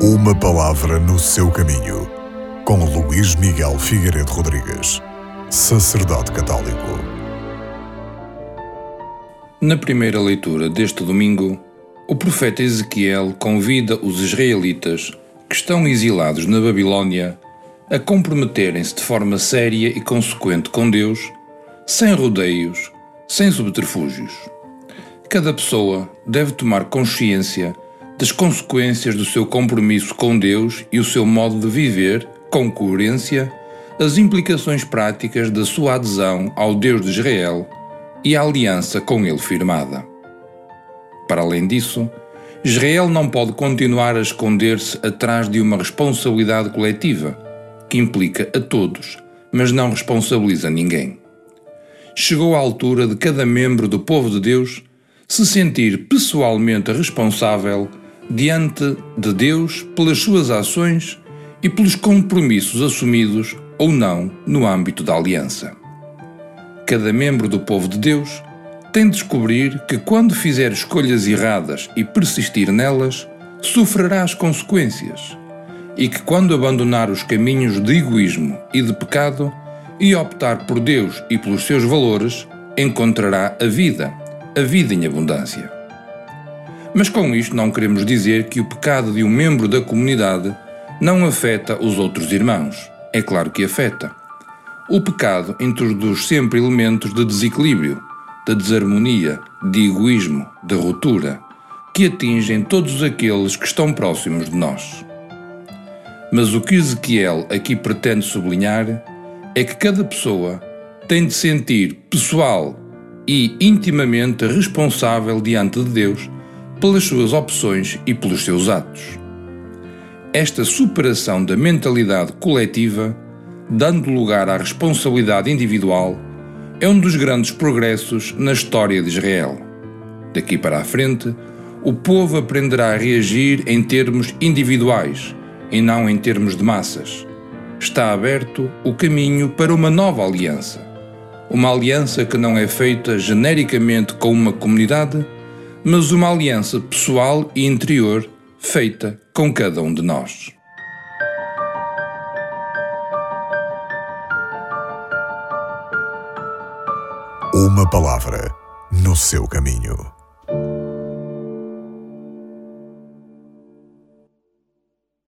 Uma palavra no seu caminho, com Luís Miguel Figueiredo Rodrigues, sacerdote católico. Na primeira leitura deste domingo, o profeta Ezequiel convida os israelitas que estão exilados na Babilônia a comprometerem-se de forma séria e consequente com Deus, sem rodeios, sem subterfúgios. Cada pessoa deve tomar consciência das consequências do seu compromisso com Deus e o seu modo de viver, com coerência, as implicações práticas da sua adesão ao Deus de Israel e a aliança com ele firmada. Para além disso, Israel não pode continuar a esconder-se atrás de uma responsabilidade coletiva, que implica a todos, mas não responsabiliza ninguém. Chegou a altura de cada membro do povo de Deus se sentir pessoalmente responsável diante de Deus pelas suas ações e pelos compromissos assumidos ou não no âmbito da aliança. Cada membro do povo de Deus tem de descobrir que, quando fizer escolhas erradas e persistir nelas, sofrerá as consequências, e que, quando abandonar os caminhos de egoísmo e de pecado e optar por Deus e pelos seus valores, encontrará a vida a vida em abundância. Mas com isto não queremos dizer que o pecado de um membro da comunidade não afeta os outros irmãos. É claro que afeta. O pecado introduz sempre elementos de desequilíbrio, de desarmonia, de egoísmo, de ruptura, que atingem todos aqueles que estão próximos de nós. Mas o que Ezequiel aqui pretende sublinhar é que cada pessoa tem de sentir pessoal e intimamente responsável diante de Deus pelas suas opções e pelos seus atos. Esta superação da mentalidade coletiva, dando lugar à responsabilidade individual, é um dos grandes progressos na história de Israel. Daqui para a frente, o povo aprenderá a reagir em termos individuais e não em termos de massas. Está aberto o caminho para uma nova aliança uma aliança que não é feita genericamente com uma comunidade, mas uma aliança pessoal e interior feita com cada um de nós. Uma palavra no seu caminho.